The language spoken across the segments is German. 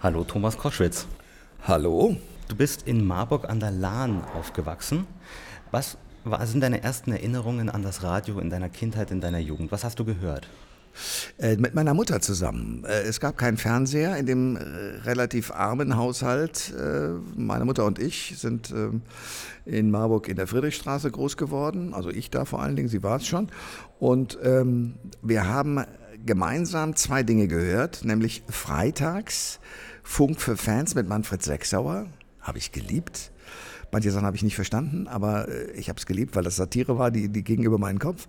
Hallo Thomas Koschwitz. Hallo. Du bist in Marburg an der Lahn aufgewachsen. Was sind deine ersten Erinnerungen an das Radio in deiner Kindheit, in deiner Jugend? Was hast du gehört? Äh, mit meiner Mutter zusammen. Äh, es gab keinen Fernseher in dem äh, relativ armen Haushalt. Meine Mutter und ich sind in Marburg in der Friedrichstraße groß geworden. Also ich da vor allen Dingen, sie war es schon. Und ähm, wir haben gemeinsam zwei Dinge gehört, nämlich freitags Funk für Fans mit Manfred Sechsauer, habe ich geliebt. Manche Sachen habe ich nicht verstanden, aber äh, ich habe es geliebt, weil das Satire war, die, die ging über meinen Kopf.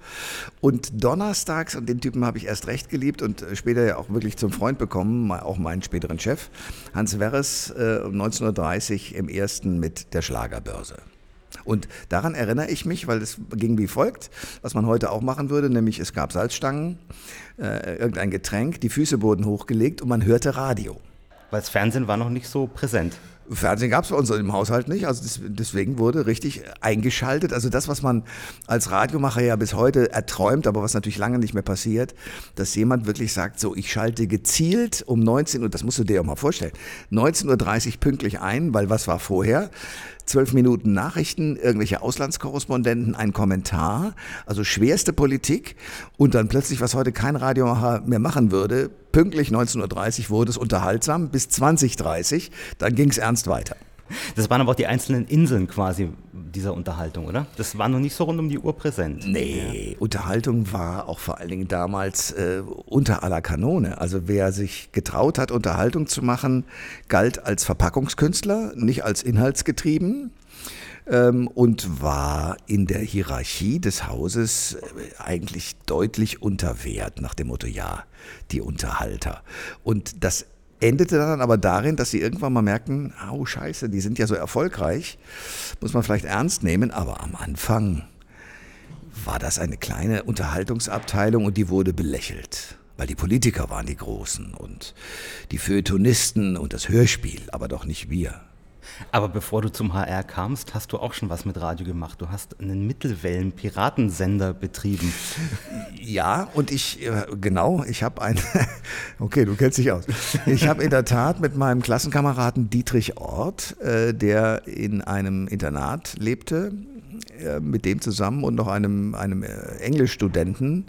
Und donnerstags, und den Typen habe ich erst recht geliebt und äh, später ja auch wirklich zum Freund bekommen, auch meinen späteren Chef, Hans Werres, äh, 1930 im ersten mit der Schlagerbörse. Und daran erinnere ich mich, weil es ging wie folgt, was man heute auch machen würde, nämlich es gab Salzstangen, äh, irgendein Getränk, die Füße wurden hochgelegt und man hörte Radio. Weil das Fernsehen war noch nicht so präsent. Fernsehen gab es bei uns im Haushalt nicht, also deswegen wurde richtig eingeschaltet. Also das, was man als Radiomacher ja bis heute erträumt, aber was natürlich lange nicht mehr passiert, dass jemand wirklich sagt, so ich schalte gezielt um 19 Uhr, das musst du dir auch mal vorstellen, 19.30 Uhr pünktlich ein, weil was war vorher? Zwölf Minuten Nachrichten, irgendwelche Auslandskorrespondenten, ein Kommentar, also schwerste Politik. Und dann plötzlich, was heute kein Radiomacher mehr machen würde, pünktlich 19.30 Uhr wurde es unterhaltsam bis 20.30 Uhr, dann ging es ernst weiter. Das waren aber auch die einzelnen Inseln quasi dieser Unterhaltung, oder? Das war noch nicht so rund um die Uhr präsent. Nee, ja. Unterhaltung war auch vor allen Dingen damals äh, unter aller Kanone. Also wer sich getraut hat, Unterhaltung zu machen, galt als Verpackungskünstler, nicht als inhaltsgetrieben ähm, und war in der Hierarchie des Hauses äh, eigentlich deutlich unter Wert nach dem Motto, ja, die Unterhalter. Und das endete dann aber darin, dass sie irgendwann mal merken, au scheiße, die sind ja so erfolgreich, muss man vielleicht ernst nehmen, aber am Anfang war das eine kleine Unterhaltungsabteilung und die wurde belächelt, weil die Politiker waren die Großen und die Feuilletonisten und das Hörspiel, aber doch nicht wir. Aber bevor du zum HR kamst, hast du auch schon was mit Radio gemacht. Du hast einen Mittelwellen-Piratensender betrieben. Ja, und ich, äh, genau, ich habe ein, okay, du kennst dich aus. Ich habe in der Tat mit meinem Klassenkameraden Dietrich Ort, äh, der in einem Internat lebte, äh, mit dem zusammen und noch einem, einem Englischstudenten,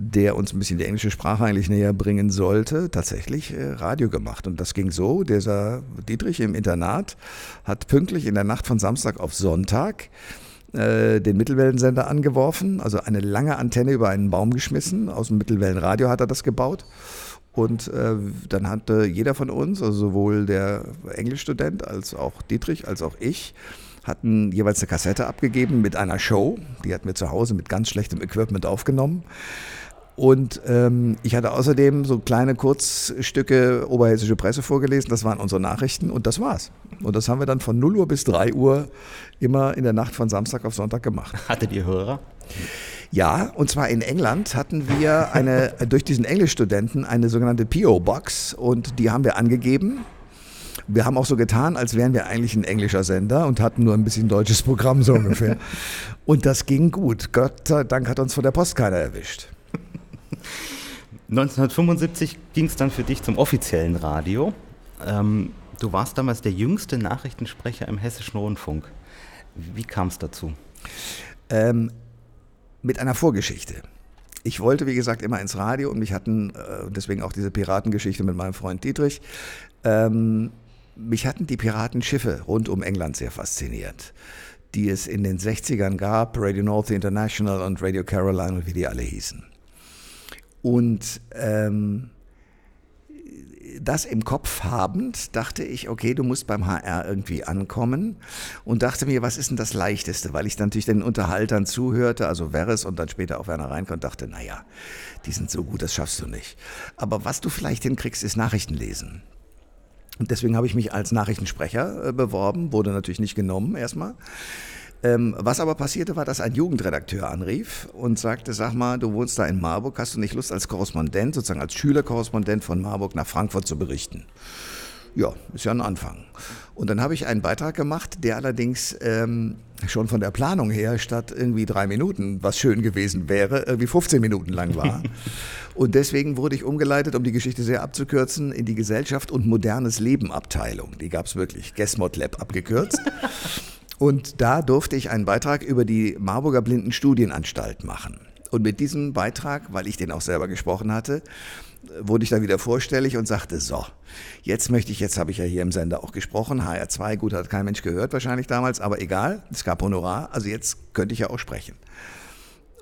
der uns ein bisschen die englische Sprache eigentlich näher bringen sollte, tatsächlich äh, Radio gemacht. Und das ging so, dieser Dietrich im Internat hat pünktlich in der Nacht von Samstag auf Sonntag äh, den Mittelwellensender angeworfen, also eine lange Antenne über einen Baum geschmissen. Aus dem Mittelwellenradio hat er das gebaut. Und äh, dann hatte jeder von uns, also sowohl der Englischstudent als auch Dietrich, als auch ich, hatten jeweils eine Kassette abgegeben mit einer Show. Die hatten wir zu Hause mit ganz schlechtem Equipment aufgenommen. Und ähm, ich hatte außerdem so kleine Kurzstücke Oberhessische Presse vorgelesen. Das waren unsere Nachrichten und das war's. Und das haben wir dann von 0 Uhr bis 3 Uhr immer in der Nacht von Samstag auf Sonntag gemacht. Hattet ihr Hörer? Ja, und zwar in England hatten wir eine, durch diesen Englischstudenten eine sogenannte PO-Box und die haben wir angegeben. Wir haben auch so getan, als wären wir eigentlich ein englischer Sender und hatten nur ein bisschen deutsches Programm so ungefähr. und das ging gut. Gott sei Dank hat uns von der Post keiner erwischt. 1975 ging es dann für dich zum offiziellen Radio. Ähm, du warst damals der jüngste Nachrichtensprecher im Hessischen Rundfunk. Wie kam es dazu? Ähm, mit einer Vorgeschichte. Ich wollte, wie gesagt, immer ins Radio und mich hatten, äh, deswegen auch diese Piratengeschichte mit meinem Freund Dietrich, ähm, mich hatten die Piratenschiffe rund um England sehr fasziniert, die es in den 60ern gab, Radio North International und Radio Caroline und wie die alle hießen. Und ähm, das im Kopf habend, dachte ich, okay, du musst beim HR irgendwie ankommen und dachte mir, was ist denn das Leichteste? Weil ich natürlich den Unterhaltern zuhörte, also Veres und dann später auch Werner Reinke und dachte, naja, die sind so gut, das schaffst du nicht. Aber was du vielleicht hinkriegst, ist Nachrichten lesen. Und deswegen habe ich mich als Nachrichtensprecher äh, beworben, wurde natürlich nicht genommen erstmal. Ähm, was aber passierte, war, dass ein Jugendredakteur anrief und sagte, sag mal, du wohnst da in Marburg, hast du nicht Lust als Korrespondent, sozusagen als Schülerkorrespondent von Marburg nach Frankfurt zu berichten? Ja, ist ja ein Anfang. Und dann habe ich einen Beitrag gemacht, der allerdings ähm, schon von der Planung her statt irgendwie drei Minuten, was schön gewesen wäre, irgendwie 15 Minuten lang war. und deswegen wurde ich umgeleitet, um die Geschichte sehr abzukürzen, in die Gesellschaft und modernes Leben Abteilung. Die gab es wirklich, Gesmod Lab abgekürzt. Und da durfte ich einen Beitrag über die Marburger Blindenstudienanstalt machen. Und mit diesem Beitrag, weil ich den auch selber gesprochen hatte, wurde ich dann wieder vorstellig und sagte, so, jetzt möchte ich, jetzt habe ich ja hier im Sender auch gesprochen, HR2, gut, hat kein Mensch gehört wahrscheinlich damals, aber egal, es gab Honorar, also jetzt könnte ich ja auch sprechen.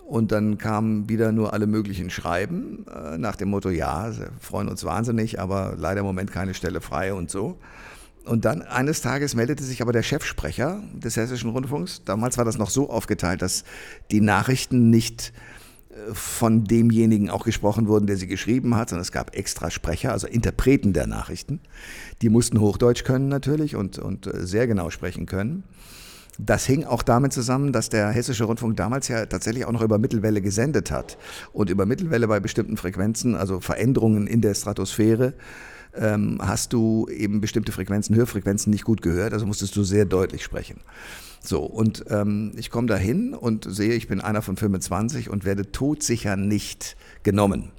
Und dann kamen wieder nur alle möglichen Schreiben äh, nach dem Motto, ja, freuen uns wahnsinnig, aber leider im Moment keine Stelle frei und so. Und dann eines Tages meldete sich aber der Chefsprecher des Hessischen Rundfunks. Damals war das noch so aufgeteilt, dass die Nachrichten nicht von demjenigen auch gesprochen wurden, der sie geschrieben hat, sondern es gab extra Sprecher, also Interpreten der Nachrichten. Die mussten Hochdeutsch können natürlich und, und äh, sehr genau sprechen können. Das hing auch damit zusammen, dass der Hessische Rundfunk damals ja tatsächlich auch noch über Mittelwelle gesendet hat. Und über Mittelwelle bei bestimmten Frequenzen, also Veränderungen in der Stratosphäre, ähm, hast du eben bestimmte Frequenzen, Hörfrequenzen nicht gut gehört, also musstest du sehr deutlich sprechen. So, und ähm, ich komme da hin und sehe, ich bin einer von 25 und werde todsicher nicht genommen.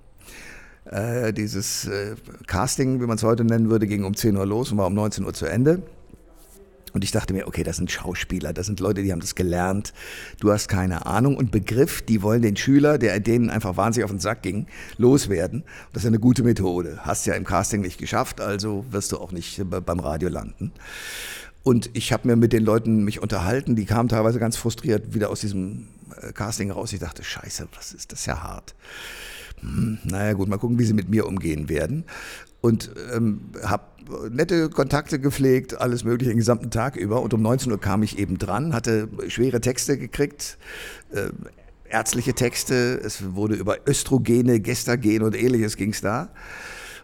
Äh, dieses äh, Casting, wie man es heute nennen würde, ging um 10 Uhr los und war um 19 Uhr zu Ende. Und ich dachte mir, okay, das sind Schauspieler, das sind Leute, die haben das gelernt. Du hast keine Ahnung und Begriff, die wollen den Schüler, der denen einfach wahnsinnig auf den Sack ging, loswerden. Das ist eine gute Methode. Hast ja im Casting nicht geschafft, also wirst du auch nicht beim Radio landen. Und ich habe mir mit den Leuten mich unterhalten, die kamen teilweise ganz frustriert wieder aus diesem äh, Casting raus. Ich dachte, scheiße, was ist das ja hart. Hm, naja gut, mal gucken, wie sie mit mir umgehen werden. Und ähm, habe nette Kontakte gepflegt, alles mögliche den gesamten Tag über. Und um 19 Uhr kam ich eben dran, hatte schwere Texte gekriegt, äh, ärztliche Texte. Es wurde über Östrogene, Gestagen und ähnliches ging es da.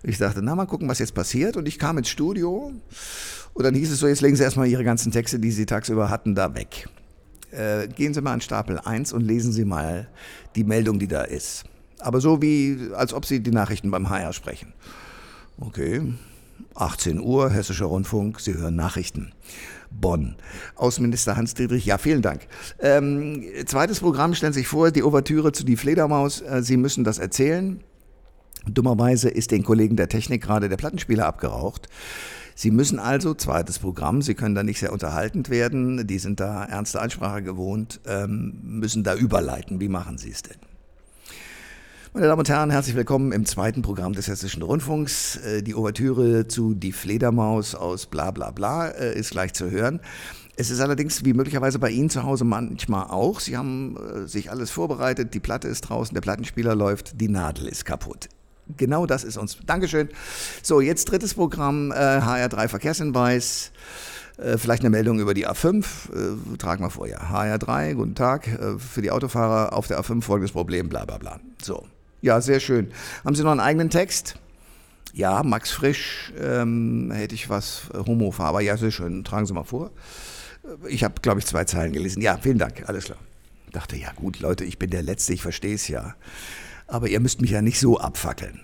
Ich dachte, na mal gucken, was jetzt passiert. Und ich kam ins Studio und dann hieß es so, jetzt legen Sie erstmal Ihre ganzen Texte, die Sie tagsüber hatten, da weg. Äh, gehen Sie mal an Stapel 1 und lesen Sie mal die Meldung, die da ist. Aber so wie, als ob Sie die Nachrichten beim HR sprechen. Okay, 18 Uhr, Hessischer Rundfunk, Sie hören Nachrichten. Bonn. Außenminister Hans-Dietrich, ja, vielen Dank. Ähm, zweites Programm, stellen Sie sich vor, die Ouvertüre zu Die Fledermaus. Äh, Sie müssen das erzählen. Dummerweise ist den Kollegen der Technik gerade der Plattenspieler abgeraucht. Sie müssen also, zweites Programm, Sie können da nicht sehr unterhaltend werden, die sind da ernste Ansprache gewohnt, ähm, müssen da überleiten. Wie machen Sie es denn? Meine Damen und Herren, herzlich willkommen im zweiten Programm des Hessischen Rundfunks. Äh, die Ouvertüre zu Die Fledermaus aus bla bla bla äh, ist gleich zu hören. Es ist allerdings, wie möglicherweise bei Ihnen zu Hause manchmal auch, Sie haben äh, sich alles vorbereitet, die Platte ist draußen, der Plattenspieler läuft, die Nadel ist kaputt. Genau das ist uns. Dankeschön. So, jetzt drittes Programm, äh, HR3 Verkehrshinweis. Vielleicht eine Meldung über die A5. Äh, tragen wir vor, ja. HR3, guten Tag. Für die Autofahrer auf der A5 folgendes Problem, bla bla bla. So. Ja, sehr schön. Haben Sie noch einen eigenen Text? Ja, Max Frisch, ähm, hätte ich was, äh, Homofarber. Ja, sehr schön. Tragen Sie mal vor. Ich habe, glaube ich, zwei Zeilen gelesen. Ja, vielen Dank. Alles klar. Dachte, ja gut, Leute, ich bin der Letzte, ich verstehe es ja aber ihr müsst mich ja nicht so abfackeln.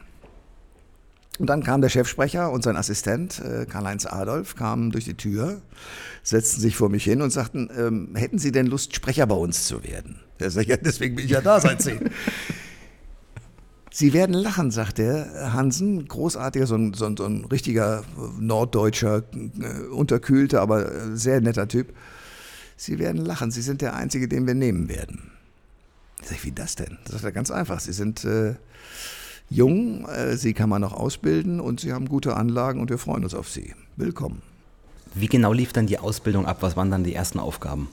Und dann kam der Chefsprecher und sein Assistent, äh, Karl-Heinz Adolf, kamen durch die Tür, setzten sich vor mich hin und sagten, ähm, hätten Sie denn Lust, Sprecher bei uns zu werden? Er sagt, ja, deswegen bin ich ja da seit zehn. Sie werden lachen, sagt er. Hansen, großartiger, so ein, so ein, so ein richtiger norddeutscher, äh, unterkühlter, aber äh, sehr netter Typ. Sie werden lachen, Sie sind der Einzige, den wir nehmen werden. Sag ich, wie das denn? Das ist ja ganz einfach. Sie sind äh, jung, äh, Sie kann man noch ausbilden und Sie haben gute Anlagen und wir freuen uns auf Sie. Willkommen. Wie genau lief dann die Ausbildung ab? Was waren dann die ersten Aufgaben?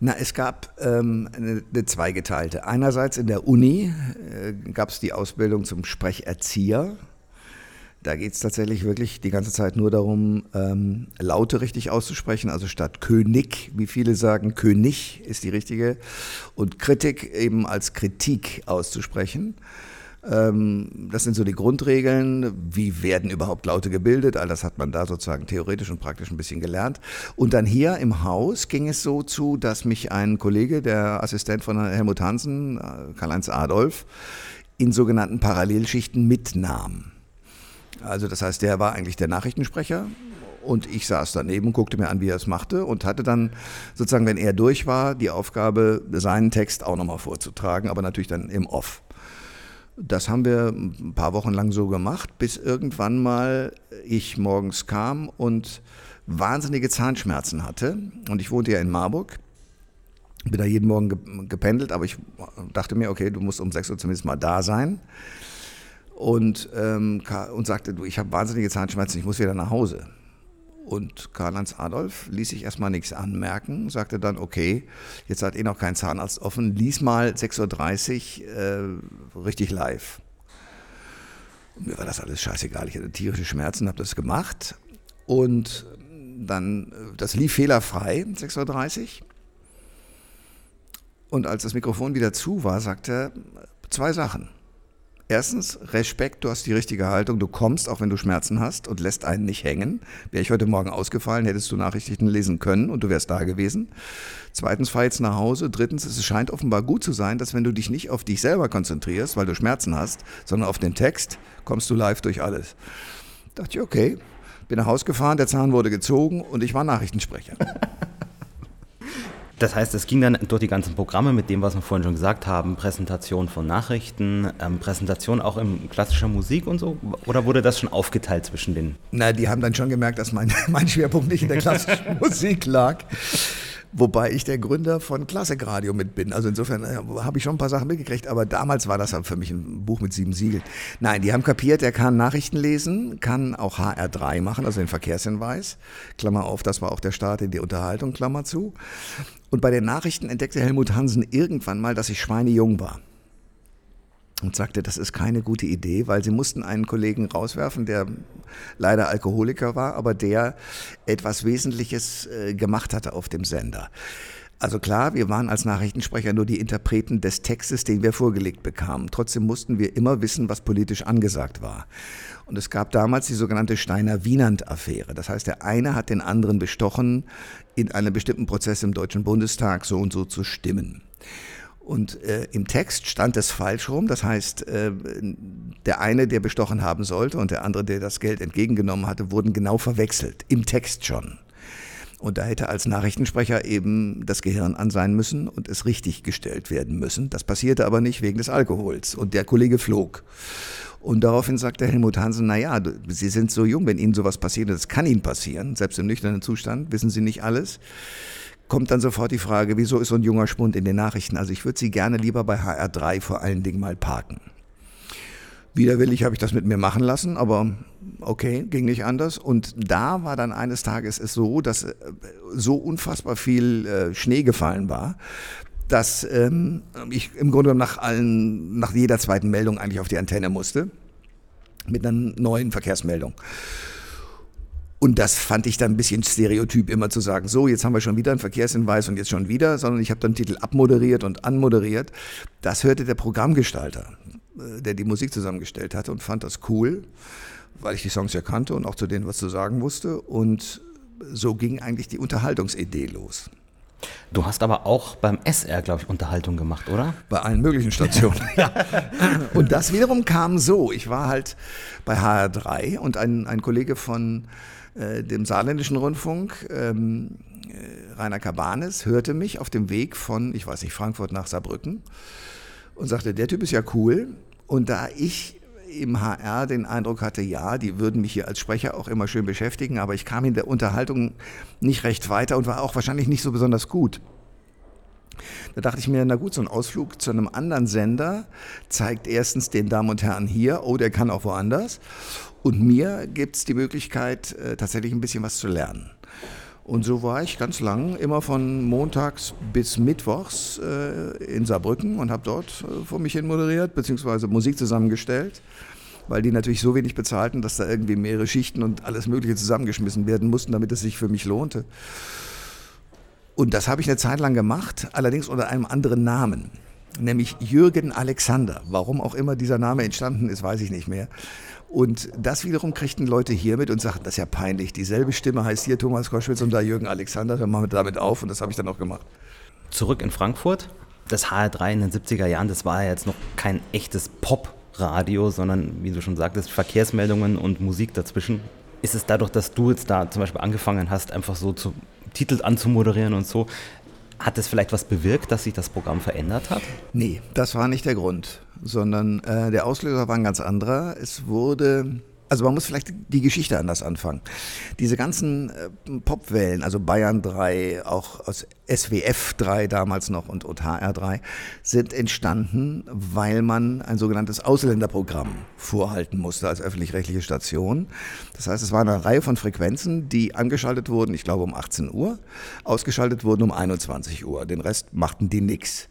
Na, es gab ähm, eine, eine, zweigeteilte. Einerseits in der Uni äh, gab es die Ausbildung zum Sprecherzieher. Da geht es tatsächlich wirklich die ganze Zeit nur darum, ähm, Laute richtig auszusprechen. Also statt König, wie viele sagen, König ist die richtige. Und Kritik eben als Kritik auszusprechen. Ähm, das sind so die Grundregeln. Wie werden überhaupt Laute gebildet? All das hat man da sozusagen theoretisch und praktisch ein bisschen gelernt. Und dann hier im Haus ging es so zu, dass mich ein Kollege, der Assistent von Helmut Hansen, äh, Karl-Heinz Adolf, in sogenannten Parallelschichten mitnahm. Also das heißt, der war eigentlich der Nachrichtensprecher und ich saß daneben, guckte mir an, wie er es machte und hatte dann sozusagen, wenn er durch war, die Aufgabe, seinen Text auch nochmal vorzutragen, aber natürlich dann im Off. Das haben wir ein paar Wochen lang so gemacht, bis irgendwann mal ich morgens kam und wahnsinnige Zahnschmerzen hatte. Und ich wohnte ja in Marburg. Bin da jeden Morgen gependelt, aber ich dachte mir, okay, du musst um 6 Uhr zumindest mal da sein. Und, ähm, und sagte, du, ich habe wahnsinnige Zahnschmerzen, ich muss wieder nach Hause. Und Karl-Heinz Adolf ließ sich erstmal nichts anmerken, sagte dann, okay, jetzt hat eh noch kein Zahnarzt offen, lies mal 6.30 Uhr äh, richtig live. Und mir war das alles scheißegal, ich hatte tierische Schmerzen, habe das gemacht. Und dann, das lief fehlerfrei, 6.30 Uhr. Und als das Mikrofon wieder zu war, sagte er zwei Sachen. Erstens, Respekt, du hast die richtige Haltung, du kommst, auch wenn du Schmerzen hast und lässt einen nicht hängen. Wäre ich heute Morgen ausgefallen, hättest du Nachrichten lesen können und du wärst da gewesen. Zweitens, fahr jetzt nach Hause. Drittens, es scheint offenbar gut zu sein, dass wenn du dich nicht auf dich selber konzentrierst, weil du Schmerzen hast, sondern auf den Text, kommst du live durch alles. Da dachte ich, okay, bin nach Hause gefahren, der Zahn wurde gezogen und ich war Nachrichtensprecher. Das heißt, es ging dann durch die ganzen Programme mit dem, was wir vorhin schon gesagt haben, Präsentation von Nachrichten, ähm, Präsentation auch in klassischer Musik und so? Oder wurde das schon aufgeteilt zwischen den? Na, die haben dann schon gemerkt, dass mein, mein Schwerpunkt nicht in der klassischen Musik lag. Wobei ich der Gründer von Klassikradio mit bin. Also insofern äh, habe ich schon ein paar Sachen mitgekriegt, aber damals war das für mich ein Buch mit sieben Siegeln. Nein, die haben kapiert, er kann Nachrichten lesen, kann auch HR3 machen, also den Verkehrshinweis. Klammer auf, das war auch der Start in die Unterhaltung, Klammer zu. Und bei den Nachrichten entdeckte Helmut Hansen irgendwann mal, dass ich schweinejung war und sagte, das ist keine gute Idee, weil sie mussten einen Kollegen rauswerfen, der leider Alkoholiker war, aber der etwas Wesentliches äh, gemacht hatte auf dem Sender. Also klar, wir waren als Nachrichtensprecher nur die Interpreten des Textes, den wir vorgelegt bekamen. Trotzdem mussten wir immer wissen, was politisch angesagt war. Und es gab damals die sogenannte Steiner-Wienand-Affäre. Das heißt, der eine hat den anderen bestochen, in einem bestimmten Prozess im Deutschen Bundestag so und so zu stimmen. Und äh, im Text stand es falsch rum. Das heißt, äh, der eine, der bestochen haben sollte, und der andere, der das Geld entgegengenommen hatte, wurden genau verwechselt. Im Text schon. Und da hätte als Nachrichtensprecher eben das Gehirn an sein müssen und es richtig gestellt werden müssen. Das passierte aber nicht wegen des Alkohols. Und der Kollege flog. Und daraufhin sagte Helmut Hansen, naja, Sie sind so jung, wenn Ihnen sowas passiert, das kann Ihnen passieren, selbst im nüchternen Zustand, wissen Sie nicht alles kommt dann sofort die Frage, wieso ist so ein junger Spund in den Nachrichten? Also ich würde sie gerne lieber bei HR3 vor allen Dingen mal parken. Widerwillig habe ich das mit mir machen lassen, aber okay, ging nicht anders. Und da war dann eines Tages es so, dass äh, so unfassbar viel äh, Schnee gefallen war, dass ähm, ich im Grunde nach allen, nach jeder zweiten Meldung eigentlich auf die Antenne musste mit einer neuen Verkehrsmeldung. Und das fand ich dann ein bisschen stereotyp, immer zu sagen, so, jetzt haben wir schon wieder einen Verkehrshinweis und jetzt schon wieder, sondern ich habe dann Titel abmoderiert und anmoderiert. Das hörte der Programmgestalter, äh, der die Musik zusammengestellt hatte und fand das cool, weil ich die Songs ja kannte und auch zu denen was zu sagen wusste. Und so ging eigentlich die Unterhaltungsidee los. Du hast aber auch beim SR, glaube ich, Unterhaltung gemacht, oder? Bei allen möglichen Stationen. ja. Und das wiederum kam so. Ich war halt bei HR3 und ein, ein Kollege von äh, dem saarländischen Rundfunk, ähm, äh, Rainer Cabanes, hörte mich auf dem Weg von, ich weiß nicht, Frankfurt nach Saarbrücken und sagte, der Typ ist ja cool. Und da ich im HR den Eindruck hatte, ja, die würden mich hier als Sprecher auch immer schön beschäftigen, aber ich kam in der Unterhaltung nicht recht weiter und war auch wahrscheinlich nicht so besonders gut. Da dachte ich mir, na gut, so ein Ausflug zu einem anderen Sender zeigt erstens den Damen und Herren hier, oh, der kann auch woanders. Und mir gibt es die Möglichkeit, äh, tatsächlich ein bisschen was zu lernen. Und so war ich ganz lang, immer von montags bis mittwochs äh, in Saarbrücken und habe dort äh, vor mich hin moderiert, beziehungsweise Musik zusammengestellt, weil die natürlich so wenig bezahlten, dass da irgendwie mehrere Schichten und alles Mögliche zusammengeschmissen werden mussten, damit es sich für mich lohnte. Und das habe ich eine Zeit lang gemacht, allerdings unter einem anderen Namen, nämlich Jürgen Alexander. Warum auch immer dieser Name entstanden ist, weiß ich nicht mehr. Und das wiederum kriegten Leute hier mit und sagten, das ist ja peinlich. Dieselbe Stimme heißt hier Thomas Koschwitz und da Jürgen Alexander. Hör mal damit auf und das habe ich dann auch gemacht. Zurück in Frankfurt. Das HR3 in den 70er Jahren, das war ja jetzt noch kein echtes Pop Radio, sondern wie du schon sagtest, Verkehrsmeldungen und Musik dazwischen. Ist es dadurch, dass du jetzt da zum Beispiel angefangen hast, einfach so zu Titel anzumoderieren und so, hat es vielleicht was bewirkt, dass sich das Programm verändert hat? Nee, das war nicht der Grund, sondern äh, der Auslöser war ein ganz anderer. Es wurde also man muss vielleicht die Geschichte anders anfangen. Diese ganzen äh, Popwellen, also Bayern 3, auch aus SWF 3 damals noch und, und HR 3, sind entstanden, weil man ein sogenanntes Ausländerprogramm vorhalten musste als öffentlich-rechtliche Station. Das heißt, es war eine Reihe von Frequenzen, die angeschaltet wurden, ich glaube um 18 Uhr, ausgeschaltet wurden um 21 Uhr. Den Rest machten die nix.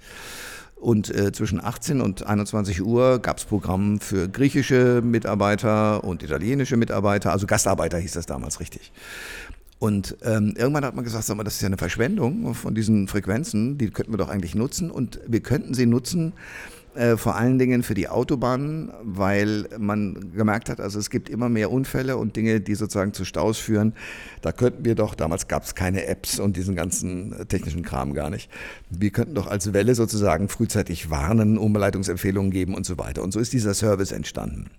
Und äh, zwischen 18 und 21 Uhr gab es Programm für griechische Mitarbeiter und italienische Mitarbeiter, also Gastarbeiter hieß das damals richtig. Und ähm, irgendwann hat man gesagt, sag mal, das ist ja eine Verschwendung von diesen Frequenzen, die könnten wir doch eigentlich nutzen und wir könnten sie nutzen, äh, vor allen Dingen für die Autobahnen, weil man gemerkt hat, also es gibt immer mehr Unfälle und Dinge, die sozusagen zu Staus führen. Da könnten wir doch, damals gab es keine Apps und diesen ganzen äh, technischen Kram gar nicht. Wir könnten doch als Welle sozusagen frühzeitig warnen, Umleitungsempfehlungen geben und so weiter. Und so ist dieser Service entstanden.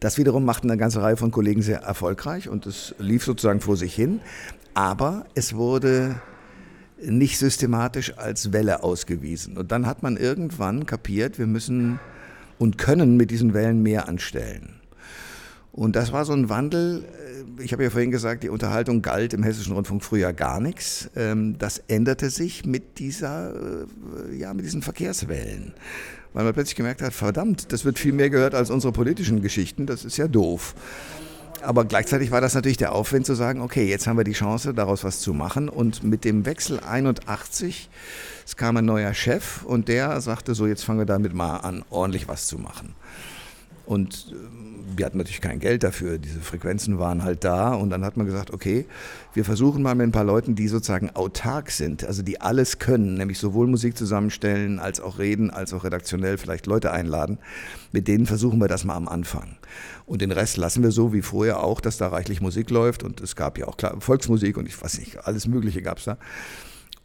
Das wiederum machten eine ganze Reihe von Kollegen sehr erfolgreich und es lief sozusagen vor sich hin. Aber es wurde nicht systematisch als Welle ausgewiesen. Und dann hat man irgendwann kapiert, wir müssen und können mit diesen Wellen mehr anstellen. Und das war so ein Wandel. Äh, ich habe ja vorhin gesagt, die Unterhaltung galt im Hessischen Rundfunk früher gar nichts. Ähm, das änderte sich mit dieser, äh, ja, mit diesen Verkehrswellen. Weil man plötzlich gemerkt hat, verdammt, das wird viel mehr gehört als unsere politischen Geschichten. Das ist ja doof aber gleichzeitig war das natürlich der Aufwand zu sagen, okay, jetzt haben wir die Chance, daraus was zu machen. Und mit dem Wechsel 81, es kam ein neuer Chef und der sagte so, jetzt fangen wir damit mal an, ordentlich was zu machen. Und äh, wir hatten natürlich kein Geld dafür, diese Frequenzen waren halt da und dann hat man gesagt, okay, wir versuchen mal mit ein paar Leuten, die sozusagen autark sind, also die alles können, nämlich sowohl Musik zusammenstellen, als auch reden, als auch redaktionell vielleicht Leute einladen, mit denen versuchen wir das mal am Anfang. Und den Rest lassen wir so wie vorher auch, dass da reichlich Musik läuft und es gab ja auch klar, Volksmusik und ich weiß nicht, alles Mögliche gab es da.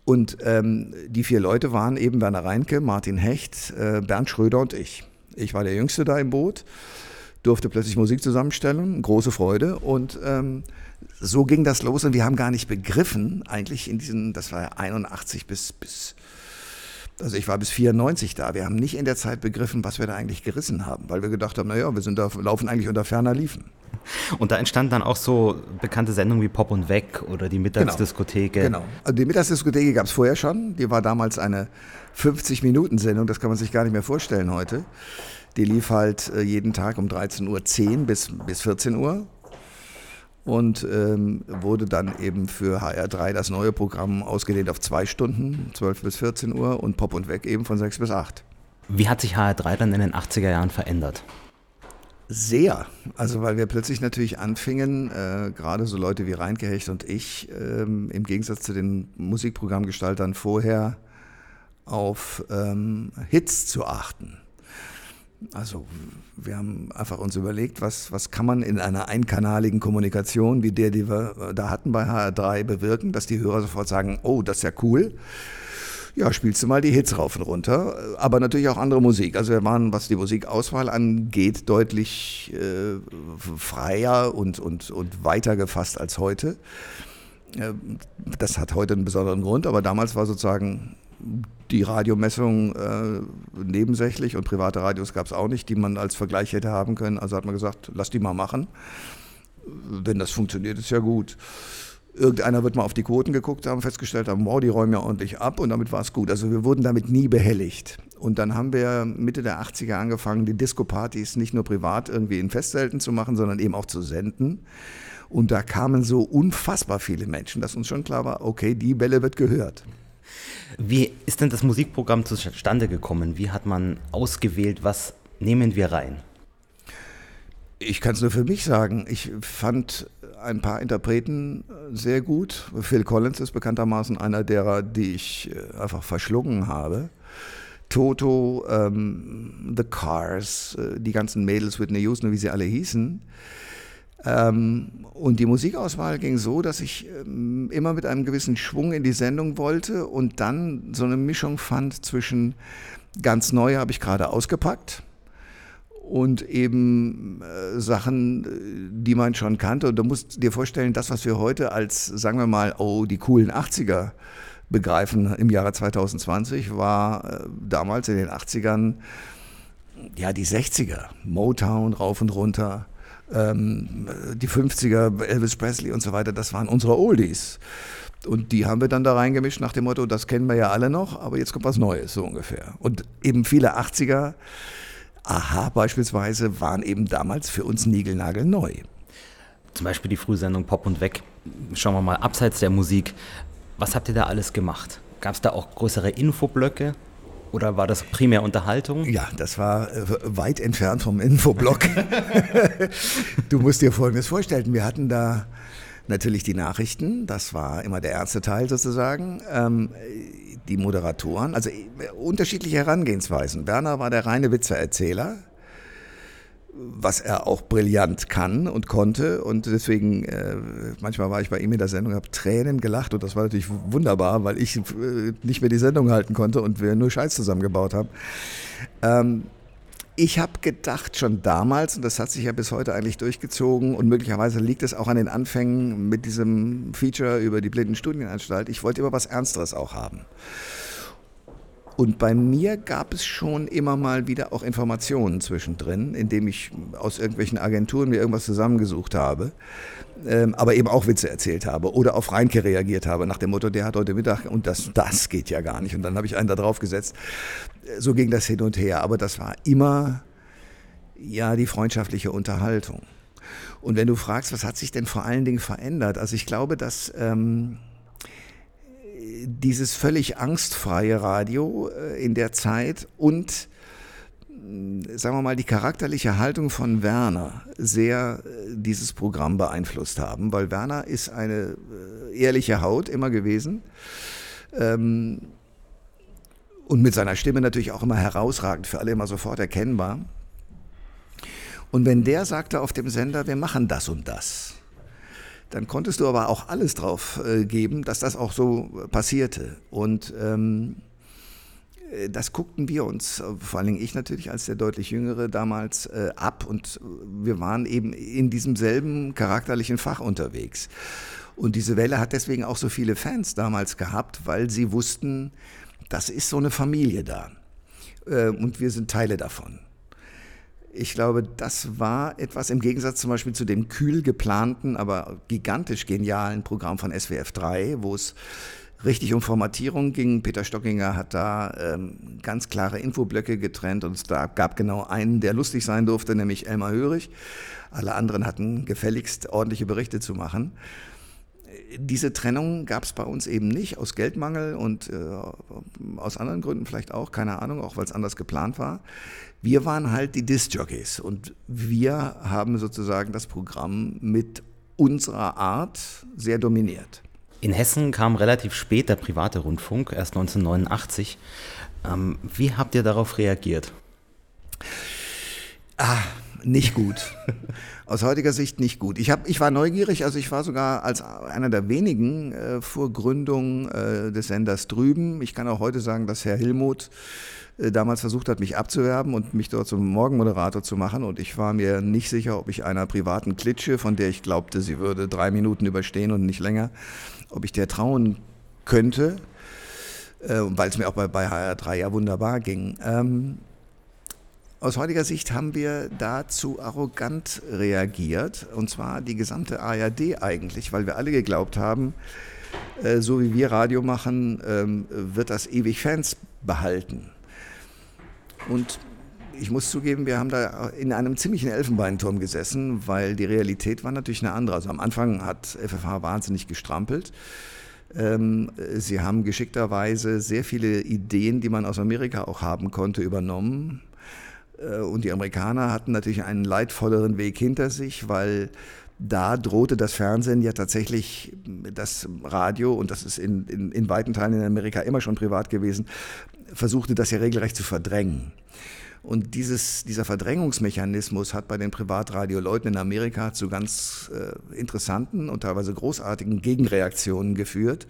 Und ähm, die vier Leute waren eben Werner Reinke, Martin Hecht, äh, Bernd Schröder und ich. Ich war der Jüngste da im Boot, durfte plötzlich Musik zusammenstellen, große Freude. Und ähm, so ging das los und wir haben gar nicht begriffen, eigentlich in diesen, das war ja 81 bis, bis also ich war bis 94 da. Wir haben nicht in der Zeit begriffen, was wir da eigentlich gerissen haben, weil wir gedacht haben, naja, wir sind da, laufen eigentlich unter ferner Liefen. Und da entstanden dann auch so bekannte Sendungen wie Pop und Weg oder die Mittagsdiskothek. Genau. genau. Also die Mittagsdiskothek gab es vorher schon. Die war damals eine 50-Minuten-Sendung, das kann man sich gar nicht mehr vorstellen heute. Die lief halt äh, jeden Tag um 13.10 Uhr bis, bis 14 Uhr und ähm, wurde dann eben für HR3 das neue Programm ausgedehnt auf zwei Stunden, 12 bis 14 Uhr und Pop und Weg eben von 6 bis 8. Wie hat sich HR3 dann in den 80er Jahren verändert? Sehr. Also weil wir plötzlich natürlich anfingen, äh, gerade so Leute wie Reinkehecht und ich, ähm, im Gegensatz zu den Musikprogrammgestaltern vorher, auf ähm, Hits zu achten. Also wir haben einfach uns überlegt, was, was kann man in einer einkanaligen Kommunikation wie der, die wir da hatten bei HR3 bewirken, dass die Hörer sofort sagen, oh, das ist ja cool. Ja, spielst du mal die Hits rauf und runter, aber natürlich auch andere Musik. Also wir waren, was die Musikauswahl angeht, deutlich äh, freier und, und, und weiter gefasst als heute. Äh, das hat heute einen besonderen Grund, aber damals war sozusagen die Radiomessung äh, nebensächlich und private Radios gab es auch nicht, die man als Vergleich hätte haben können. Also hat man gesagt, lass die mal machen. Wenn das funktioniert, ist ja gut. Irgendeiner wird mal auf die Quoten geguckt haben, festgestellt haben, wow, die räumen ja ordentlich ab und damit war es gut. Also wir wurden damit nie behelligt. Und dann haben wir Mitte der 80er angefangen, die Disco-Partys nicht nur privat irgendwie in Festzelten zu machen, sondern eben auch zu senden. Und da kamen so unfassbar viele Menschen, dass uns schon klar war, okay, die Welle wird gehört. Wie ist denn das Musikprogramm zustande gekommen? Wie hat man ausgewählt, was nehmen wir rein? Ich kann es nur für mich sagen. Ich fand ein paar Interpreten sehr gut. Phil Collins ist bekanntermaßen einer derer, die ich äh, einfach verschlungen habe. Toto, ähm, The Cars, äh, die ganzen Mädels, Whitney Houston, wie sie alle hießen. Ähm, und die Musikauswahl ging so, dass ich ähm, immer mit einem gewissen Schwung in die Sendung wollte und dann so eine Mischung fand zwischen ganz neu habe ich gerade ausgepackt und eben äh, Sachen, die man schon kannte. Und du musst dir vorstellen, das, was wir heute als, sagen wir mal, oh, die coolen 80er begreifen im Jahre 2020, war äh, damals in den 80ern ja die 60er. Motown rauf und runter, ähm, die 50er, Elvis Presley und so weiter, das waren unsere Oldies. Und die haben wir dann da reingemischt nach dem Motto, das kennen wir ja alle noch, aber jetzt kommt was Neues, so ungefähr. Und eben viele 80er, aha beispielsweise, waren eben damals für uns niegelnagelneu. Zum Beispiel die Frühsendung Pop und Weg. Schauen wir mal abseits der Musik. Was habt ihr da alles gemacht? Gab es da auch größere Infoblöcke? Oder war das primär Unterhaltung? Ja, das war äh, weit entfernt vom Infoblock. du musst dir Folgendes vorstellen. Wir hatten da natürlich die Nachrichten, das war immer der erste Teil sozusagen. Ähm, die Moderatoren, also äh, unterschiedliche Herangehensweisen. Werner war der reine Witzeerzähler was er auch brillant kann und konnte. Und deswegen, äh, manchmal war ich bei ihm in der Sendung, habe Tränen gelacht und das war natürlich wunderbar, weil ich äh, nicht mehr die Sendung halten konnte und wir nur Scheiß zusammengebaut haben. Ähm, ich habe gedacht schon damals, und das hat sich ja bis heute eigentlich durchgezogen, und möglicherweise liegt es auch an den Anfängen mit diesem Feature über die Blindenstudienanstalt, ich wollte immer was Ernsteres auch haben. Und bei mir gab es schon immer mal wieder auch Informationen zwischendrin, indem ich aus irgendwelchen Agenturen mir irgendwas zusammengesucht habe, ähm, aber eben auch Witze erzählt habe oder auf Reinke reagiert habe nach dem Motto, der hat heute Mittag und das, das geht ja gar nicht. Und dann habe ich einen da drauf gesetzt. So ging das hin und her. Aber das war immer ja die freundschaftliche Unterhaltung. Und wenn du fragst, was hat sich denn vor allen Dingen verändert? Also ich glaube, dass ähm, dieses völlig angstfreie Radio äh, in der Zeit und sagen wir mal, die charakterliche Haltung von Werner sehr äh, dieses Programm beeinflusst haben, weil Werner ist eine äh, ehrliche Haut immer gewesen ähm, und mit seiner Stimme natürlich auch immer herausragend, für alle immer sofort erkennbar. Und wenn der sagte auf dem Sender, wir machen das und das, dann konntest du aber auch alles drauf äh, geben, dass das auch so passierte. Und ähm, äh, das guckten wir uns, vor allen Dingen ich natürlich als der deutlich Jüngere damals, äh, ab und wir waren eben in diesem selben charakterlichen Fach unterwegs. Und diese Welle hat deswegen auch so viele Fans damals gehabt, weil sie wussten, das ist so eine Familie da. Äh, und wir sind Teile davon. Ich glaube, das war etwas im Gegensatz zum Beispiel zu dem kühl geplanten, aber gigantisch genialen Programm von SWF 3, wo es richtig um Formatierung ging. Peter Stockinger hat da ähm, ganz klare Infoblöcke getrennt und es gab genau einen, der lustig sein durfte, nämlich Elmar Hörig. Alle anderen hatten gefälligst ordentliche Berichte zu machen. Diese Trennung gab es bei uns eben nicht, aus Geldmangel und äh, aus anderen Gründen vielleicht auch, keine Ahnung, auch weil es anders geplant war. Wir waren halt die Disc-Jockeys und wir haben sozusagen das Programm mit unserer Art sehr dominiert. In Hessen kam relativ spät der private Rundfunk, erst 1989. Ähm, wie habt ihr darauf reagiert? Ah, nicht gut. Aus heutiger Sicht nicht gut. Ich, hab, ich war neugierig, also ich war sogar als einer der wenigen äh, vor Gründung äh, des Senders drüben. Ich kann auch heute sagen, dass Herr Hilmuth äh, damals versucht hat, mich abzuwerben und mich dort zum Morgenmoderator zu machen. Und ich war mir nicht sicher, ob ich einer privaten Klitsche, von der ich glaubte, sie würde drei Minuten überstehen und nicht länger, ob ich der trauen könnte, äh, weil es mir auch bei, bei HR3 ja wunderbar ging. Ähm, aus heutiger Sicht haben wir dazu arrogant reagiert, und zwar die gesamte ARD eigentlich, weil wir alle geglaubt haben, äh, so wie wir Radio machen, ähm, wird das ewig Fans behalten. Und ich muss zugeben, wir haben da in einem ziemlichen Elfenbeinturm gesessen, weil die Realität war natürlich eine andere. Also am Anfang hat FFH wahnsinnig gestrampelt. Ähm, sie haben geschickterweise sehr viele Ideen, die man aus Amerika auch haben konnte, übernommen. Äh, und die Amerikaner hatten natürlich einen leidvolleren Weg hinter sich, weil da drohte das Fernsehen ja tatsächlich das Radio, und das ist in, in, in weiten Teilen in Amerika immer schon privat gewesen, versuchte das ja regelrecht zu verdrängen. Und dieses, dieser Verdrängungsmechanismus hat bei den Privatradioleuten in Amerika zu ganz äh, interessanten und teilweise großartigen Gegenreaktionen geführt.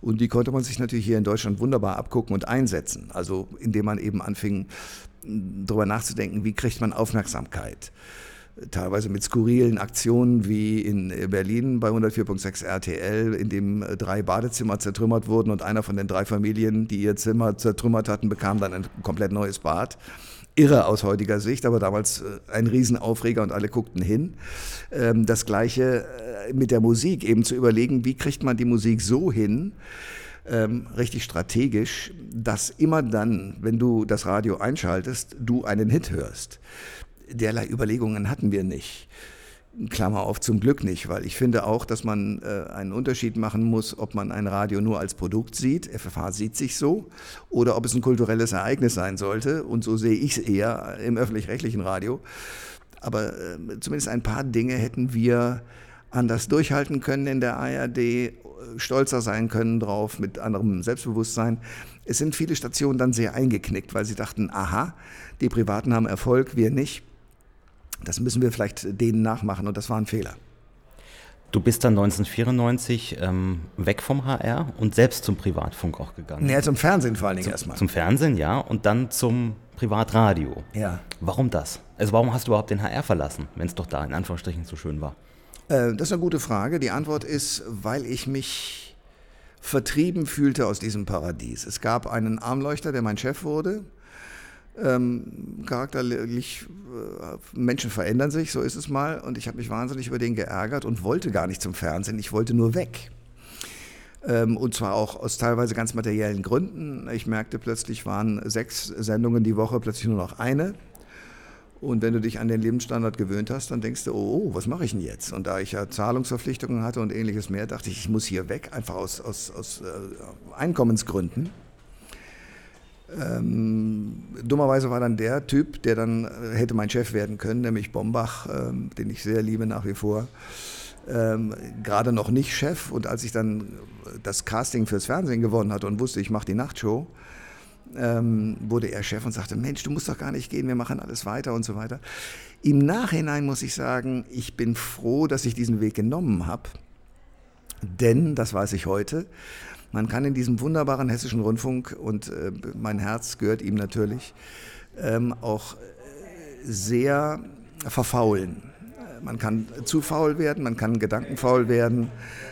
Und die konnte man sich natürlich hier in Deutschland wunderbar abgucken und einsetzen. Also indem man eben anfing, darüber nachzudenken, wie kriegt man Aufmerksamkeit teilweise mit skurrilen Aktionen wie in Berlin bei 104.6 RTL, in dem drei Badezimmer zertrümmert wurden und einer von den drei Familien, die ihr Zimmer zertrümmert hatten, bekam dann ein komplett neues Bad. Irre aus heutiger Sicht, aber damals äh, ein Riesenaufreger und alle guckten hin. Ähm, das gleiche äh, mit der Musik, eben zu überlegen, wie kriegt man die Musik so hin, ähm, richtig strategisch, dass immer dann, wenn du das Radio einschaltest, du einen Hit hörst derlei Überlegungen hatten wir nicht. Klammer auf, zum Glück nicht, weil ich finde auch, dass man äh, einen Unterschied machen muss, ob man ein Radio nur als Produkt sieht, FFH sieht sich so, oder ob es ein kulturelles Ereignis sein sollte. Und so sehe ich es eher im öffentlich-rechtlichen Radio. Aber äh, zumindest ein paar Dinge hätten wir anders durchhalten können in der ARD, stolzer sein können drauf, mit anderem Selbstbewusstsein. Es sind viele Stationen dann sehr eingeknickt, weil sie dachten, aha, die Privaten haben Erfolg, wir nicht. Das müssen wir vielleicht denen nachmachen und das war ein Fehler. Du bist dann 1994 ähm, weg vom HR und selbst zum Privatfunk auch gegangen. Ja, zum Fernsehen vor allen Dingen erstmal. Zum Fernsehen, ja, und dann zum Privatradio. Ja. Warum das? Also warum hast du überhaupt den HR verlassen, wenn es doch da in Anführungsstrichen so schön war? Äh, das ist eine gute Frage. Die Antwort ist, weil ich mich vertrieben fühlte aus diesem Paradies. Es gab einen Armleuchter, der mein Chef wurde ähm, charakterlich, äh, Menschen verändern sich, so ist es mal. Und ich habe mich wahnsinnig über den geärgert und wollte gar nicht zum Fernsehen, ich wollte nur weg. Ähm, und zwar auch aus teilweise ganz materiellen Gründen. Ich merkte plötzlich waren sechs Sendungen die Woche plötzlich nur noch eine. Und wenn du dich an den Lebensstandard gewöhnt hast, dann denkst du, oh, oh was mache ich denn jetzt? Und da ich ja Zahlungsverpflichtungen hatte und ähnliches mehr, dachte ich, ich muss hier weg, einfach aus, aus, aus äh, Einkommensgründen. Ähm, dummerweise war dann der Typ, der dann äh, hätte mein Chef werden können, nämlich Bombach, ähm, den ich sehr liebe nach wie vor, ähm, gerade noch nicht Chef. Und als ich dann das Casting fürs Fernsehen gewonnen hatte und wusste, ich mache die Nachtshow, ähm, wurde er Chef und sagte, Mensch, du musst doch gar nicht gehen, wir machen alles weiter und so weiter. Im Nachhinein muss ich sagen, ich bin froh, dass ich diesen Weg genommen habe. Denn, das weiß ich heute, man kann in diesem wunderbaren hessischen Rundfunk, und äh, mein Herz gehört ihm natürlich, ähm, auch äh, sehr verfaulen. Man kann zu faul werden, man kann gedankenfaul werden,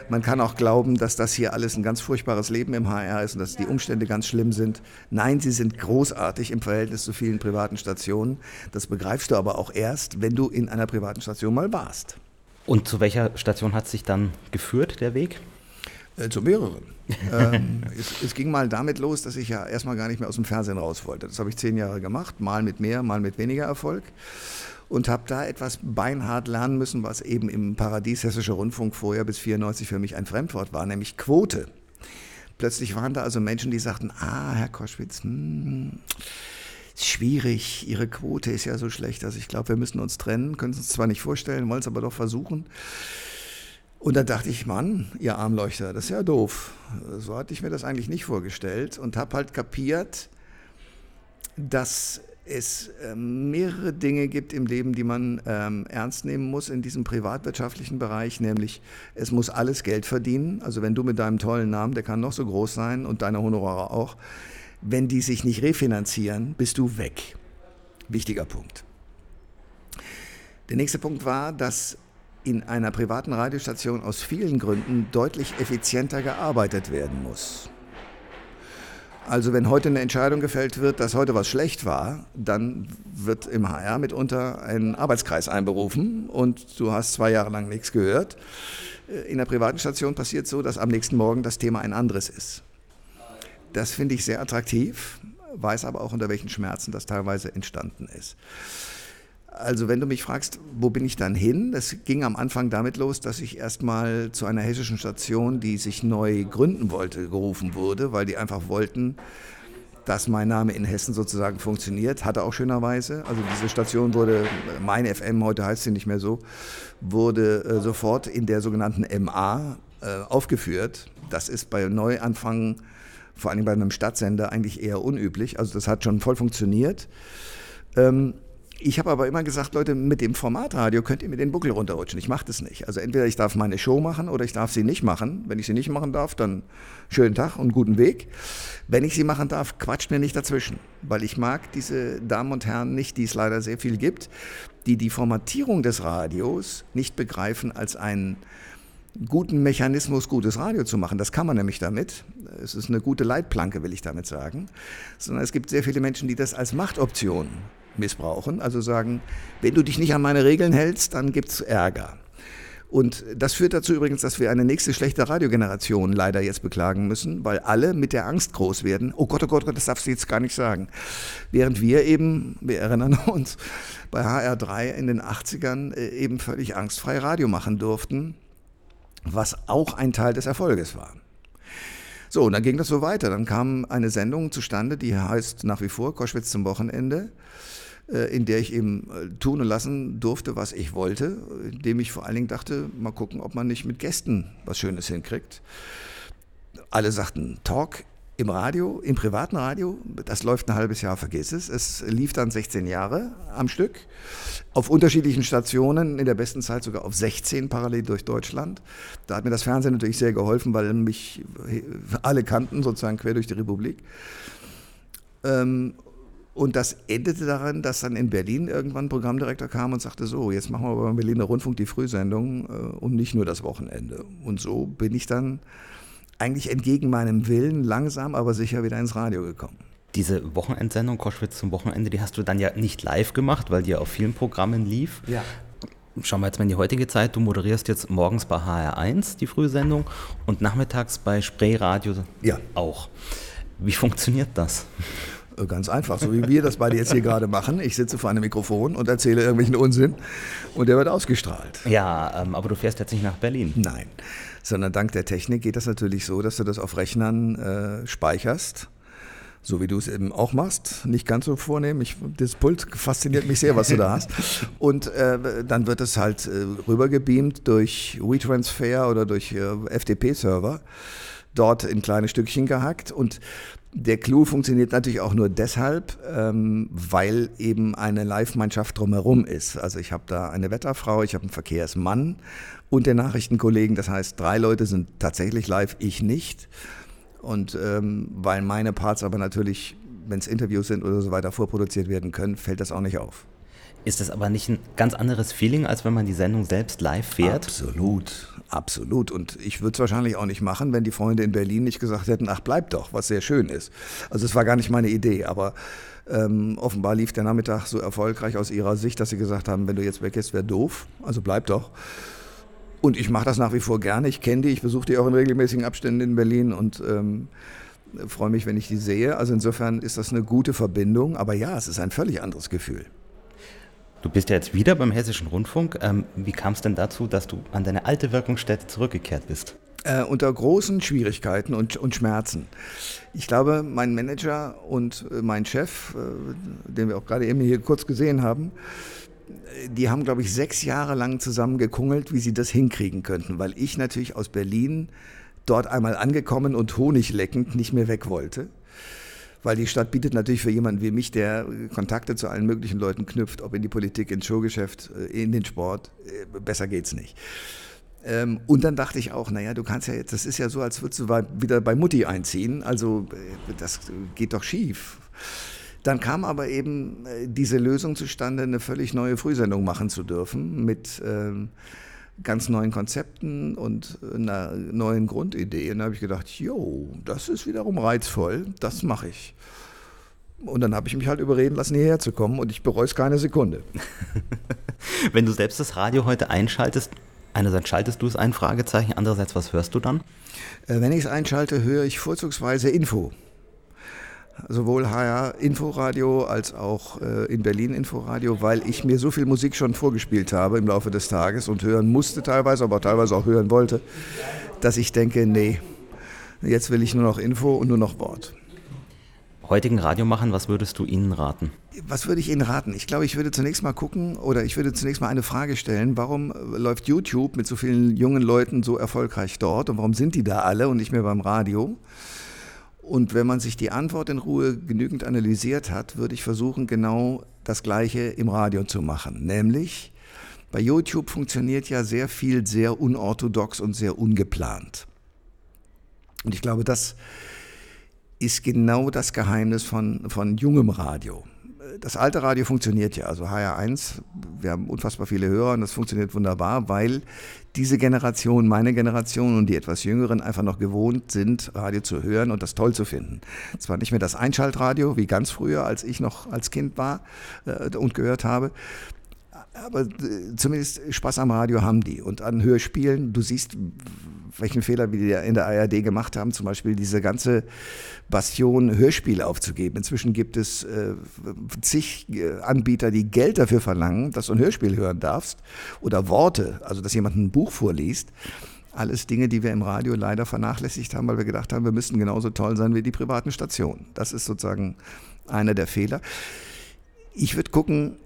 man kann auch glauben, dass das hier alles ein ganz furchtbares Leben im HR ist und dass die Umstände ganz schlimm sind. Nein, sie sind großartig im Verhältnis zu vielen privaten Stationen. Das begreifst du aber auch erst, wenn du in einer privaten Station mal warst. Und zu welcher Station hat sich dann geführt, der Weg? Äh, zu mehreren. ähm, es, es, ging mal damit los, dass ich ja erstmal gar nicht mehr aus dem Fernsehen raus wollte. Das habe ich zehn Jahre gemacht, mal mit mehr, mal mit weniger Erfolg. Und habe da etwas beinhart lernen müssen, was eben im Paradies Hessischer Rundfunk vorher bis 94 für mich ein Fremdwort war, nämlich Quote. Plötzlich waren da also Menschen, die sagten, ah, Herr Koschwitz, hm, schwierig, Ihre Quote ist ja so schlecht, also ich glaube, wir müssen uns trennen, können es uns zwar nicht vorstellen, wollen es aber doch versuchen. Und da dachte ich, Mann, ihr Armleuchter, das ist ja doof. So hatte ich mir das eigentlich nicht vorgestellt und habe halt kapiert, dass es ähm, mehrere Dinge gibt im Leben, die man ähm, ernst nehmen muss in diesem privatwirtschaftlichen Bereich, nämlich es muss alles Geld verdienen. Also wenn du mit deinem tollen Namen, der kann noch so groß sein und deine Honorare auch, wenn die sich nicht refinanzieren, bist du weg. Wichtiger Punkt. Der nächste Punkt war, dass in einer privaten Radiostation aus vielen Gründen deutlich effizienter gearbeitet werden muss. Also wenn heute eine Entscheidung gefällt wird, dass heute was schlecht war, dann wird im HR mitunter ein Arbeitskreis einberufen und du hast zwei Jahre lang nichts gehört. In der privaten Station passiert so, dass am nächsten Morgen das Thema ein anderes ist. Das finde ich sehr attraktiv, weiß aber auch unter welchen Schmerzen das teilweise entstanden ist. Also wenn du mich fragst, wo bin ich dann hin? Das ging am Anfang damit los, dass ich erstmal zu einer hessischen Station, die sich neu gründen wollte, gerufen wurde, weil die einfach wollten, dass mein Name in Hessen sozusagen funktioniert. Hatte auch schönerweise. Also diese Station wurde, mein FM, heute heißt sie nicht mehr so, wurde äh, sofort in der sogenannten MA äh, aufgeführt. Das ist bei Neuanfang, vor allem bei einem Stadtsender, eigentlich eher unüblich. Also das hat schon voll funktioniert. Ähm, Ich habe aber immer gesagt, Leute, mit dem Formatradio könnt ihr mir den Buckel runterrutschen. Ich mache das nicht. Also entweder ich darf meine Show machen oder ich darf sie nicht machen. Wenn ich sie nicht machen darf, dann schönen Tag und guten Weg. Wenn ich sie machen darf, quatscht mir nicht dazwischen. Weil ich mag diese Damen und Herren nicht, die es leider sehr viel gibt, die die Formatierung des Radios nicht begreifen als einen guten Mechanismus, gutes Radio zu machen. Das kann man nämlich damit. Es ist eine gute Leitplanke, will ich damit sagen. Sondern es gibt sehr viele Menschen, die das als Machtoption missbrauchen. Also sagen, wenn du dich nicht an meine Regeln hältst, dann gibt es Ärger. Und das führt dazu übrigens, dass wir eine nächste schlechte Radiogeneration leider jetzt beklagen müssen, weil alle mit der Angst groß werden. Oh Gott, oh Gott, das darfst du jetzt gar nicht sagen. Während wir eben, wir erinnern uns, bei HR3 in den 80ern äh, eben völlig angstfrei Radio machen durften, was auch ein Teil des Erfolges war. So, und dann ging das so weiter. Dann kam eine Sendung zustande, die heißt nach wie vor Koschwitz zum Wochenende. Äh, in der ich eben äh, tun und lassen durfte, was ich wollte, indem ich vor allen Dingen dachte, mal gucken, ob man nicht mit Gästen was Schönes hinkriegt. Alle sagten, Talk im Radio, im privaten Radio, das läuft ein halbes Jahr, vergiss es. Es lief dann 16 Jahre am Stück, auf unterschiedlichen Stationen, in der besten Zeit sogar auf 16 parallel durch Deutschland. Da hat mir das Fernsehen natürlich sehr geholfen, weil mich alle kannten, sozusagen quer durch die Republik. Ähm, und das endete daran, dass dann in Berlin irgendwann ein Programmdirektor kam und sagte, so, jetzt machen wir beim Berliner Rundfunk die Frühsendung äh, und nicht nur das Wochenende. Und so bin ich dann eigentlich entgegen meinem Willen langsam, aber sicher wieder ins Radio gekommen. Diese Wochenendsendung, Koschwitz zum Wochenende, die hast du dann ja nicht live gemacht, weil die ja auf vielen Programmen lief. Ja. Schauen wir jetzt mal in die heutige Zeit. Du moderierst jetzt morgens bei HR1 die Frühsendung und nachmittags bei Spreeradio ja. auch. Wie funktioniert das? Äh, ganz einfach, so wie wir das beide jetzt hier gerade machen. Ich sitze vor einem Mikrofon und erzähle irgendwelchen Unsinn und der wird ausgestrahlt. Ja, ähm, aber du fährst jetzt nicht nach Berlin. Nein, sondern dank der Technik geht das natürlich so, dass du das auf Rechnern äh, speicherst. So wie du es eben auch machst, nicht ganz so vornehm. Ich, das Pult fasziniert mich sehr, was du da hast. Und äh, dann wird es halt äh, rübergebeamt durch WeTransfer oder durch äh, FTP-Server dort in kleine Stückchen gehackt und der Clou funktioniert natürlich auch nur deshalb, ähm, weil eben eine Live-Mannschaft drumherum ist. Also ich habe da eine Wetterfrau, ich habe einen Verkehrsmann und den Nachrichtenkollegen. Das heißt, drei Leute sind tatsächlich live, ich nicht. Und ähm, weil meine Parts aber natürlich, wenn es Interviews sind oder so weiter, vorproduziert werden können, fällt das auch nicht auf. Ist das aber nicht ein ganz anderes Feeling, als wenn man die Sendung selbst live fährt? Absolut, absolut. Und ich würde es wahrscheinlich auch nicht machen, wenn die Freunde in Berlin nicht gesagt hätten, ach bleib doch, was sehr schön ist. Also es war gar nicht meine Idee, aber ähm, offenbar lief der Nachmittag so erfolgreich aus ihrer Sicht, dass sie gesagt haben, wenn du jetzt weg gehst, wäre doof. Also bleib doch. Und ich mache das nach wie vor gerne. Ich kenne die, ich besuche die auch in regelmäßigen Abständen in Berlin und ähm, freue mich, wenn ich die sehe. Also insofern ist das eine gute Verbindung. Aber ja, es ist ein völlig anderes Gefühl. Du bist ja jetzt wieder beim Hessischen Rundfunk. Ähm, wie kam es denn dazu, dass du an deine alte Wirkungsstätte zurückgekehrt bist? Äh, unter großen Schwierigkeiten und, und Schmerzen. Ich glaube, mein Manager und äh, mein Chef, äh, den wir auch gerade eben hier kurz gesehen haben, die haben, glaube ich, sechs Jahre lang zusammen gekungelt, wie sie das hinkriegen könnten, weil ich natürlich aus Berlin dort einmal angekommen und honigleckend nicht mehr weg wollte weil die Stadt bietet natürlich für jemanden wie mich, der Kontakte zu allen möglichen Leuten knüpft, ob in die Politik, ins Showgeschäft, äh, in den Sport, äh, besser geht's nicht. Ähm, und dann dachte ich auch, naja, du kannst ja jetzt, das ist ja so, als würdest du wieder bei Mutti einziehen, also äh, das geht doch schief. Dann kam aber eben diese Lösung zustande, eine völlig neue Frühsendung machen zu dürfen mit ähm, ganz neuen Konzepten und einer neuen Grundidee. Und da habe ich gedacht, jo, das ist wiederum reizvoll, das mache ich. Und dann habe ich mich halt überreden lassen, hierher zu kommen und ich bereue es keine Sekunde. Wenn du selbst das Radio heute einschaltest, einerseits schaltest du es ein, Fragezeichen, andererseits, was hörst du dann? Äh, wenn ich es einschalte, höre ich vorzugsweise Info sowohl HR Inforadio als auch äh, in Berlin Inforadio, weil ich mir so viel Musik schon vorgespielt habe im Laufe des Tages und hören musste teilweise, aber teilweise auch hören wollte, dass ich denke, nee, jetzt will ich nur noch Info und nur noch Wort. Heutigen Radiomachern, was würdest du ihnen raten? Was würde ich ihnen raten? Ich glaube, ich würde zunächst mal gucken oder ich würde zunächst mal eine Frage stellen, warum läuft YouTube mit so vielen jungen Leuten so erfolgreich dort und warum sind die da alle und nicht mehr beim Radio? Und wenn man sich die Antwort in Ruhe genügend analysiert hat, würde ich versuchen, genau das Gleiche im Radio zu machen. Nämlich, bei YouTube funktioniert ja sehr viel sehr unorthodox und sehr ungeplant. Und ich glaube, das ist genau das Geheimnis von, von jungem Radio. Das alte Radio funktioniert ja, also HR1, wir haben unfassbar viele Hörer und das funktioniert wunderbar, weil diese Generation, meine Generation und die etwas Jüngeren einfach noch gewohnt sind, Radio zu hören und das toll zu finden. Zwar nicht mehr das Einschaltradio wie ganz früher, als ich noch als Kind war äh, und gehört habe, aber äh, zumindest Spaß am Radio haben die und an Hörspielen. Du siehst, welchen Fehler wir in der ARD gemacht haben, zum Beispiel diese ganze Bastion Hörspiele aufzugeben. Inzwischen gibt es äh, zig äh, Anbieter, die Geld dafür verlangen, dass du ein Hörspiel hören darfst oder Worte, also dass jemand ein Buch vorliest. Alles Dinge, die wir im Radio leider vernachlässigt haben, weil wir gedacht haben, wir müssten genauso toll sein wie die privaten Stationen. Das ist sozusagen einer der Fehler. Ich würde gucken,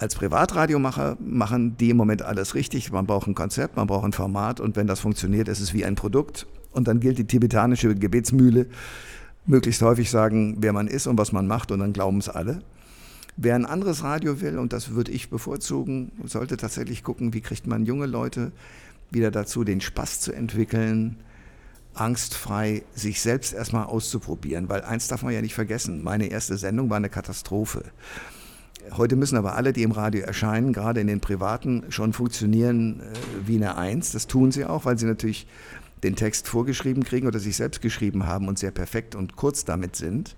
als Privatradiomacher machen die im Moment alles richtig. Man braucht ein Konzept, man braucht ein Format und wenn das funktioniert, ist es wie ein Produkt. Und dann gilt die tibetanische Gebetsmühle, möglichst häufig sagen, wer man ist und was man macht und dann glauben es alle. Wer ein anderes Radio will, und das würde ich bevorzugen, sollte tatsächlich gucken, wie kriegt man junge Leute wieder dazu, den Spaß zu entwickeln, angstfrei sich selbst erstmal auszuprobieren. Weil eins darf man ja nicht vergessen, meine erste Sendung war eine Katastrophe. Heute müssen aber alle, die im Radio erscheinen, gerade in den privaten, schon funktionieren äh, wie eine Eins. Das tun sie auch, weil sie natürlich den Text vorgeschrieben kriegen oder sich selbst geschrieben haben und sehr perfekt und kurz damit sind.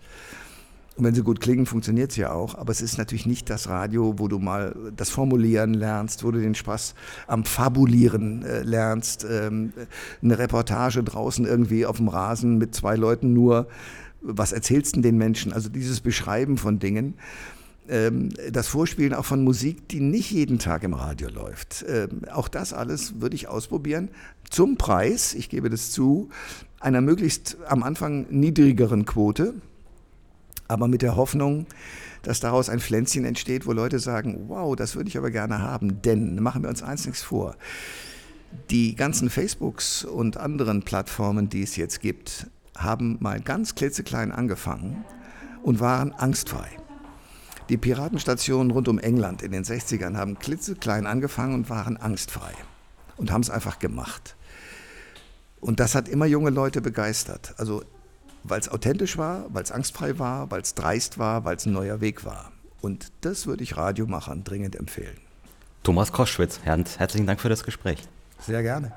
Und wenn sie gut klingen, funktioniert es ja auch. Aber es ist natürlich nicht das Radio, wo du mal das Formulieren lernst, wo du den Spaß am Fabulieren äh, lernst, ähm, eine Reportage draußen irgendwie auf dem Rasen mit zwei Leuten nur. Was erzählst du den Menschen? Also dieses Beschreiben von Dingen. Ähm, das Vorspielen auch von Musik, die nicht jeden Tag im Radio läuft. Ähm, auch das alles würde ich ausprobieren. Zum Preis, ich gebe das zu, einer möglichst am Anfang niedrigeren Quote, aber mit der Hoffnung, dass daraus ein Pflänzchen entsteht, wo Leute sagen, wow, das würde ich aber gerne haben. Denn, machen wir uns eins nichts vor, die ganzen Facebooks und anderen Plattformen, die es jetzt gibt, haben mal ganz klitzeklein angefangen und waren angstfrei. Die Piratenstationen rund um England in den 60ern haben klitzeklein angefangen und waren angstfrei und haben es einfach gemacht. Und das hat immer junge Leute begeistert. Also weil es authentisch war, weil es angstfrei war, weil es dreist war, weil es ein neuer Weg war. Und das würde ich Radiomachern dringend empfehlen. Thomas Koschwitz, herzlichen Dank für das Gespräch. Sehr gerne.